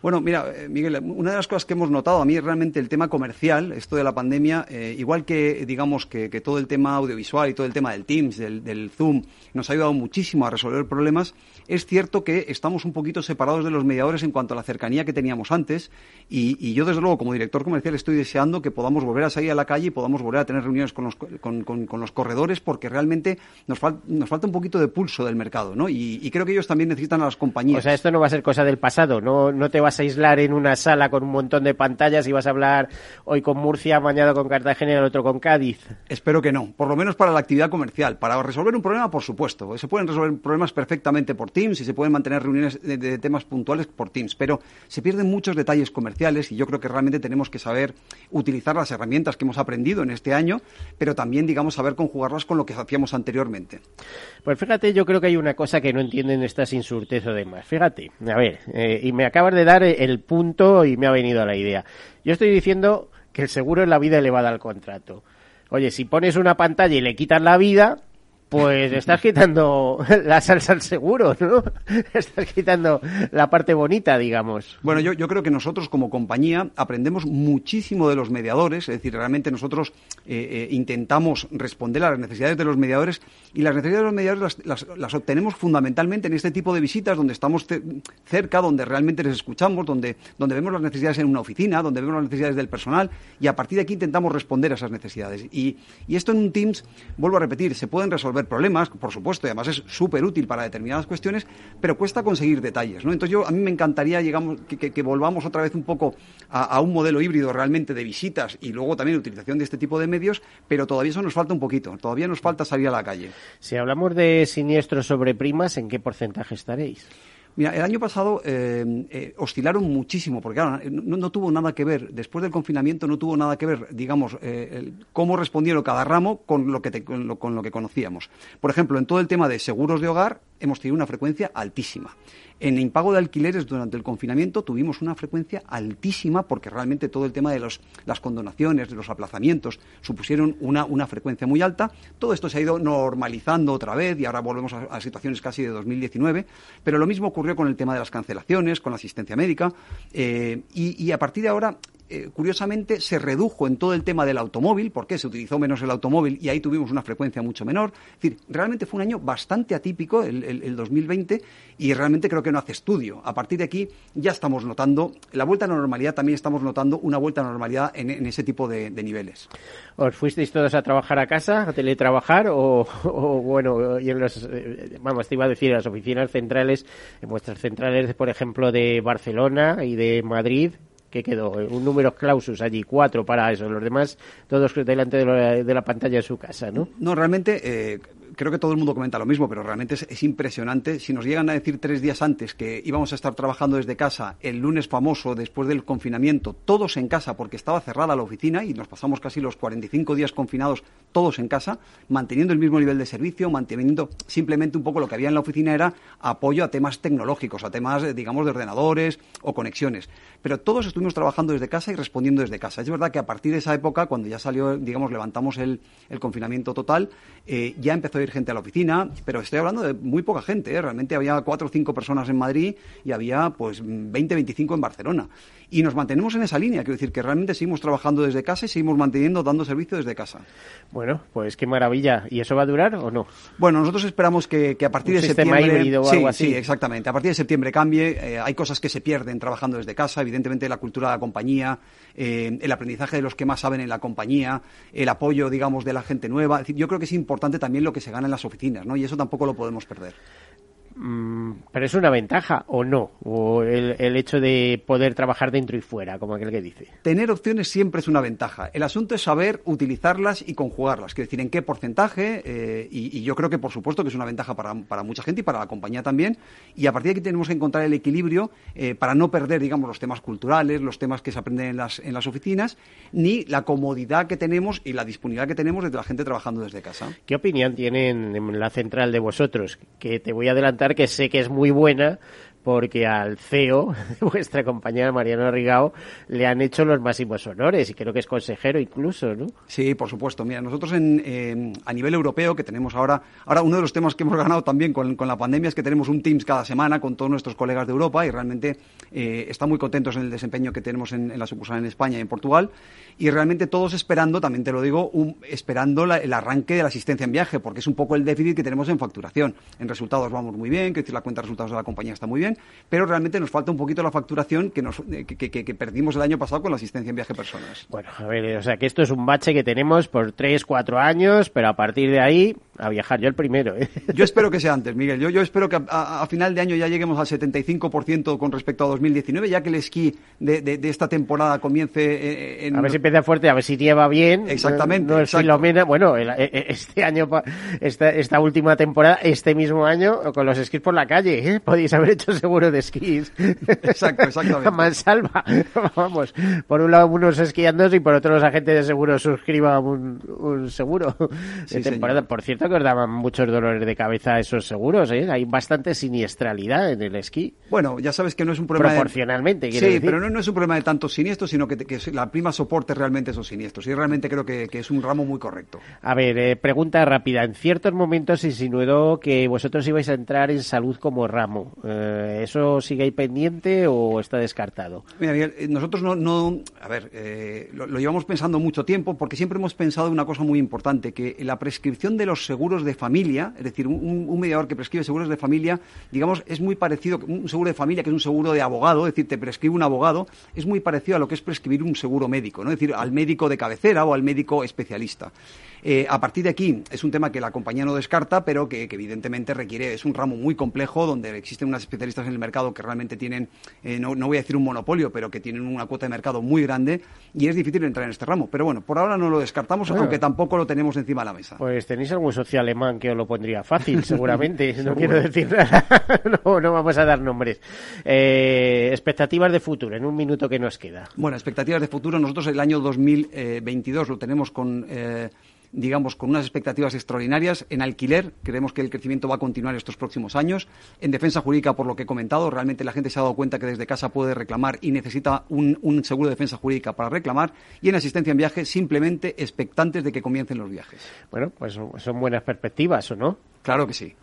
Bueno, mira, eh, Miguel, una de las cosas que hemos notado a mí es realmente el tema comercial, esto de la pandemia, eh, igual que digamos que, todo el tema audiovisual y todo el tema del Teams, del, del, Zoom, nos ha ayudado muchísimo a resolver problemas, es cierto que estamos un poquito separados de los mediadores en cuanto a la cercanía que teníamos antes y, yo desde luego como director comercial estoy deseando que podamos volver a salir a la calle y podamos volver a tener reuniones con los, con, los corredores porque realmente nos, nos falta un poquito de pulso del mercado, ¿no? Y, y, creo que ellos también necesitan a las compañías. O sea, esto no va a ser cosa del pasado, no, no te vas a aislar en una sala con un montón de pantallas y vas a hablar hoy con Murcia, mañana con Cartagena y el otro con Cádiz. Espero que no, por lo menos para la actividad comercial. Para resolver un problema, por supuesto. Se pueden resolver problemas perfectamente por Teams y se pueden mantener reuniones de, temas puntuales por Teams, pero se pierden muchos detalles comerciales y yo creo que realmente tenemos que saber utilizar las herramientas que hemos aprendido en este año, pero también, digamos, saber conjugarlas con lo que hacíamos anteriormente. Pues fíjate, yo creo que hay una cosa que no entienden estas insurtes o demás. Fíjate, a ver, eh, y me acabas de dar el punto y me ha venido la idea. Yo estoy diciendo que el seguro es la vida elevada al contrato. Oye, si pones una pantalla y le quitas la vida, pues estás quitando <laughs> la salsa al seguro, ¿no? <laughs> Estás quitando la parte bonita, digamos. Bueno, yo, yo creo que nosotros como compañía aprendemos muchísimo de los mediadores, es decir, realmente nosotros eh, eh, intentamos responder a las necesidades de los mediadores y las necesidades de los mediadores las, las, obtenemos fundamentalmente en este tipo de visitas donde estamos cerca, donde realmente les escuchamos, donde, donde vemos las necesidades en una oficina, donde vemos las necesidades del personal y a partir de aquí intentamos responder a esas necesidades. Y, y esto en un Teams, vuelvo a repetir, se pueden resolver problemas, por supuesto, y además es súper útil para determinadas cuestiones, pero cuesta conseguir detalles, ¿no? Entonces yo, a mí me encantaría llegamos, que, volvamos otra vez un poco a, un modelo híbrido realmente de visitas y luego también utilización de este tipo de medios, pero todavía eso nos falta un poquito, todavía nos falta salir a la calle. Si hablamos de siniestros sobre primas, ¿en qué porcentaje estaréis? Mira, el año pasado eh, eh, oscilaron muchísimo, porque no, tuvo nada que ver, después del confinamiento no tuvo nada que ver, digamos, eh, cómo respondieron cada ramo con lo, que con lo que conocíamos. Por ejemplo, en todo el tema de seguros de hogar hemos tenido una frecuencia altísima. En impago de alquileres durante el confinamiento tuvimos una frecuencia altísima porque realmente todo el tema de las condonaciones, de los aplazamientos, supusieron una, una, frecuencia muy alta. Todo esto se ha ido normalizando otra vez y ahora volvemos a, situaciones casi de 2019. Pero lo mismo ocurrió con el tema de las cancelaciones, con la asistencia médica. Eh, y a partir de ahora eh, curiosamente se redujo en todo el tema del automóvil, porque se utilizó menos el automóvil y ahí tuvimos una frecuencia mucho menor. Es decir, realmente fue un año bastante atípico el, el, 2020 y realmente creo que no hace estudio. A partir de aquí ya estamos notando la vuelta a la normalidad, también estamos notando una vuelta a la normalidad en, ese tipo de, niveles. ¿Os fuisteis todos a trabajar a casa, a teletrabajar <laughs> o, bueno, y en los, eh, vamos, te iba a decir, en las oficinas centrales, en vuestras centrales, por ejemplo, de Barcelona y de Madrid, que quedó? Un número clausus allí, cuatro para eso, los demás todos delante de, la pantalla de su casa, ¿no? No, realmente eh, creo que todo el mundo comenta lo mismo, pero realmente es, impresionante. Si nos llegan a decir tres días antes que íbamos a estar trabajando desde casa el lunes famoso, después del confinamiento, todos en casa, porque estaba cerrada la oficina y nos pasamos casi los 45 días confinados todos en casa, manteniendo el mismo nivel de servicio, manteniendo simplemente un poco lo que había en la oficina era apoyo a temas tecnológicos, a temas, eh, digamos, de ordenadores o conexiones. Pero todos estuvimos trabajando desde casa y respondiendo desde casa. Es verdad que a partir de esa época, cuando ya salió, digamos, levantamos el, confinamiento total, eh, ya empezó ir gente a la oficina, pero estoy hablando de muy poca gente, ¿eh? realmente había cuatro o cinco personas en Madrid y había pues 20, 25 en Barcelona. Y nos mantenemos en esa línea, quiero decir que realmente seguimos trabajando desde casa y seguimos manteniendo, dando servicio desde casa. Bueno, pues qué maravilla. ¿Y eso va a durar o no? Bueno, nosotros esperamos que, a partir de septiembre... o algo así. Sí, exactamente. A partir de septiembre cambie. Eh, hay cosas que se pierden trabajando desde casa, evidentemente la cultura de la compañía, eh, el aprendizaje de los que más saben en la compañía, el apoyo, digamos, de la gente nueva. yo creo que es importante también lo que se gana en las oficinas, ¿no? Y eso tampoco lo podemos perder. Mm, pero es una ventaja o no, o el, hecho de poder trabajar dentro y fuera, como aquel que dice. Tener opciones siempre es una ventaja. El asunto es saber utilizarlas y conjugarlas, quiero decir, en qué porcentaje, eh, y, yo creo que por supuesto que es una ventaja para, mucha gente y para la compañía también, y a partir de aquí tenemos que encontrar el equilibrio eh, para no perder, digamos, los temas culturales, los temas que se aprenden en las, en las oficinas, ni la comodidad que tenemos y la disponibilidad que tenemos de la gente trabajando desde casa. ¿Qué opinión tienen en la central de vosotros? Que te voy a adelantar que sé que es muy buena, porque al CEO <laughs> vuestra compañera Mariano Rigao le han hecho los máximos honores y creo que es consejero incluso, ¿no? Sí, por supuesto. Mira, nosotros en, a nivel europeo que tenemos ahora, ahora uno de los temas que hemos ganado también con, la pandemia es que tenemos un Teams cada semana con todos nuestros colegas de Europa y realmente eh, están muy contentos en el desempeño que tenemos en, la sucursal en España y en Portugal y realmente todos esperando, también te lo digo, esperando el arranque de la asistencia en viaje porque es un poco el déficit que tenemos en facturación. En resultados vamos muy bien, que la cuenta de resultados de la compañía está muy bien pero realmente nos falta un poquito la facturación que, nos, eh, que, perdimos el año pasado con la asistencia en viaje personas. Bueno, a ver, o sea que esto es un bache que tenemos por tres, cuatro años, pero a partir de ahí a viajar yo el primero. ¿eh? Yo espero que sea antes, Miguel. Yo, yo espero que a, final de año ya lleguemos al 75% con respecto a 2019, ya que el esquí de, de, esta temporada comience eh, en... A ver si empieza fuerte, a ver si lleva bien. Exactamente. No, Filomena. Bueno, este año, esta, esta última temporada, este mismo año, con los esquís por la calle, podéis haber hecho seguro de esquís. Exacto, exactamente. <laughs> Mansalva. <laughs> Vamos, por un lado unos esquiando y por otro los agentes de seguro suscriban un, seguro de temporada. Por cierto que os daban muchos dolores de cabeza esos seguros, ¿eh? Hay bastante siniestralidad en el esquí. Bueno, ya sabes que no es un problema... Proporcionalmente, Sí, pero no, es un problema de tantos siniestros, sino que, la prima soporte realmente esos siniestros. Y realmente creo que, es un ramo muy correcto. A ver, eh, pregunta rápida. En ciertos momentos insinuó que vosotros ibais a entrar en salud como ramo. Eh, ¿Eso sigue ahí pendiente o está descartado? Mira, eh, nosotros no, no a ver, eh, lo, llevamos pensando mucho tiempo porque siempre hemos pensado una cosa muy importante, que la prescripción de los seguros de familia, es decir, un, mediador que prescribe seguros de familia, digamos, es muy parecido, un seguro de familia que es un seguro de abogado, es decir, te prescribe un abogado, es muy parecido a lo que es prescribir un seguro médico, ¿no? Es decir, al médico de cabecera o al médico especialista. Eh, a partir de aquí es un tema que la compañía no descarta, pero que, evidentemente requiere, es un ramo muy complejo donde existen unas especialistas en el mercado que realmente tienen, eh, no, no, voy a decir un monopolio, pero que tienen una cuota de mercado muy grande y es difícil entrar en este ramo. Pero bueno, por ahora no lo descartamos, aunque tampoco lo tenemos encima de la mesa. Pues tenéis algún socio alemán que os lo pondría fácil, seguramente. <laughs> no quiero decir nada, <laughs> no, no vamos a dar nombres. Eh, expectativas de futuro, en un minuto que nos queda. Bueno, expectativas de futuro. Nosotros el año 2022 lo tenemos con eh, digamos, con unas expectativas extraordinarias. En alquiler, creemos que el crecimiento va a continuar estos próximos años. En defensa jurídica, por lo que he comentado, realmente la gente se ha dado cuenta que desde casa puede reclamar y necesita un, un seguro de defensa jurídica para reclamar. Y en asistencia en viaje, simplemente expectantes de que comiencen los viajes. Bueno, pues son buenas perspectivas, ¿o no? Claro que sí.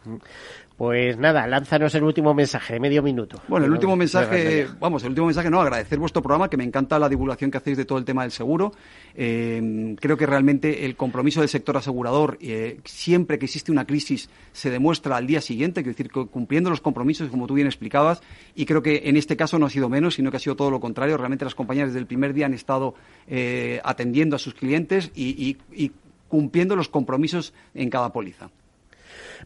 Pues nada, lánzanos el último mensaje de medio minuto. Bueno, el último mensaje, vamos, el último mensaje no, agradecer vuestro programa, que me encanta la divulgación que hacéis de todo el tema del seguro. Eh, creo que realmente el compromiso del sector asegurador, eh, siempre que existe una crisis, se demuestra al día siguiente, es decir, cumpliendo los compromisos, como tú bien explicabas, y creo que en este caso no ha sido menos, sino que ha sido todo lo contrario. Realmente las compañías desde el primer día han estado eh, atendiendo a sus clientes y cumpliendo los compromisos en cada póliza.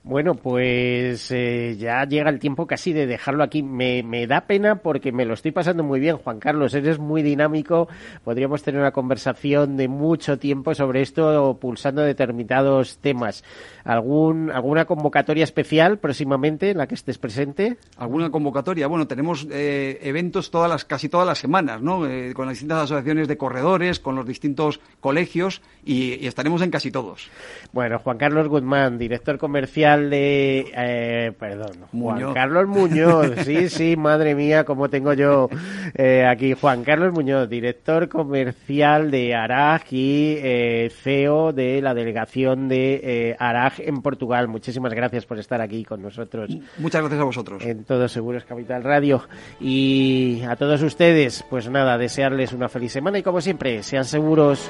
Bueno, pues eh, ya llega el tiempo casi de dejarlo aquí. Me, me, da pena porque me lo estoy pasando muy bien, Juan Carlos. Eres muy dinámico. Podríamos tener una conversación de mucho tiempo sobre esto, pulsando determinados temas. ¿Algún, ¿Alguna convocatoria especial próximamente en la que estés presente? ¿Alguna convocatoria? Bueno, tenemos eh, eventos todas las, casi todas las semanas, ¿no? Eh, con las distintas asociaciones de corredores, con los distintos colegios y, y estaremos en casi todos. Bueno, Juan Carlos Guzmán, director comercial de, eh, perdón, Juan Carlos Muñoz, <laughs> sí, sí, madre mía, como tengo yo eh, aquí, Juan Carlos Muñoz, director comercial de Arag y eh, CEO de la delegación de Arag en Portugal. Muchísimas gracias por estar aquí con nosotros. Muchas gracias a vosotros. En Todos Seguros Capital Radio. Y a todos ustedes, pues nada, desearles una feliz semana y como siempre, sean seguros.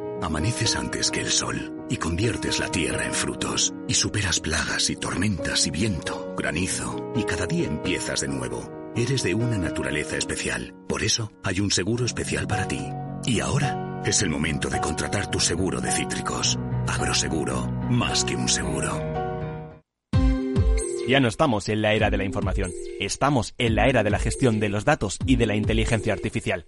Amaneces antes que el sol y conviertes la tierra en frutos y superas plagas y tormentas y viento, granizo y cada día empiezas de nuevo. Eres de una naturaleza especial, por eso hay un seguro especial para ti. Y ahora es el momento de contratar tu seguro de cítricos. Agroseguro, más que un seguro. Ya no estamos en la era de la información, estamos en la era de la gestión de los datos y de la inteligencia artificial.